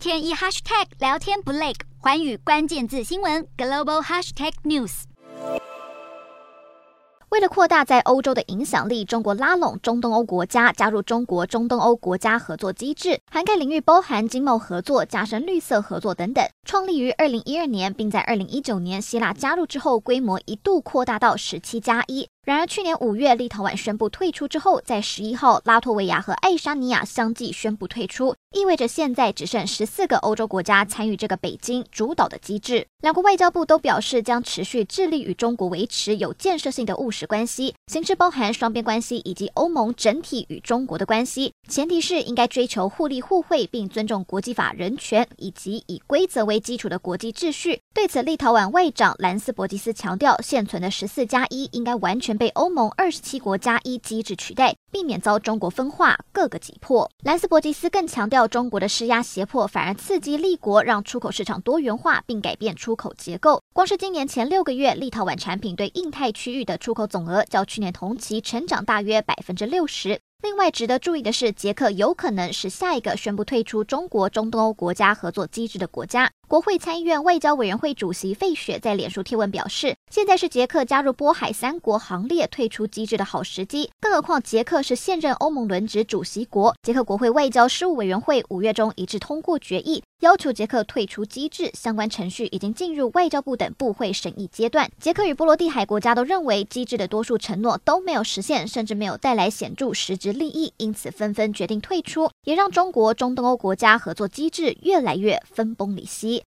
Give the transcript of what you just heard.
天一 hashtag 聊天不累，寰宇关键字新闻 global hashtag news。为了扩大在欧洲的影响力，中国拉拢中东欧国家加入中国中东欧国家合作机制，涵盖领域包含经贸合作、加深绿色合作等等。创立于二零一二年，并在二零一九年希腊加入之后，规模一度扩大到十七加一。然而，去年五月，立陶宛宣布退出之后，在十一号，拉脱维亚和爱沙尼亚相继宣布退出，意味着现在只剩十四个欧洲国家参与这个北京主导的机制。两国外交部都表示将持续致力与中国维持有建设性的务实关系，形式包含双边关系以及欧盟整体与中国的关系，前提是应该追求互利互惠，并尊重国际法、人权以及以规则为基础的国际秩序。对此，立陶宛外长兰斯伯吉斯强调，现存的十四加一应该完全被欧盟二十七国加一机制取代，避免遭中国分化，各个挤破。兰斯伯吉斯更强调，中国的施压胁迫反而刺激立国，让出口市场多元化，并改变出口结构。光是今年前六个月，立陶宛产品对印太区域的出口总额较去年同期成长大约百分之六十。另外值得注意的是，捷克有可能是下一个宣布退出中国中东欧国家合作机制的国家。国会参议院外交委员会主席费雪在脸书贴文表示，现在是捷克加入波海三国行列、退出机制的好时机。更何况，捷克是现任欧盟轮值主席国。捷克国会外交事务委员会五月中一致通过决议，要求捷克退出机制。相关程序已经进入外交部等部会审议阶段。捷克与波罗的海国家都认为，机制的多数承诺都没有实现，甚至没有带来显著实质利益，因此纷纷决定退出，也让中国中东欧国家合作机制越来越分崩离析。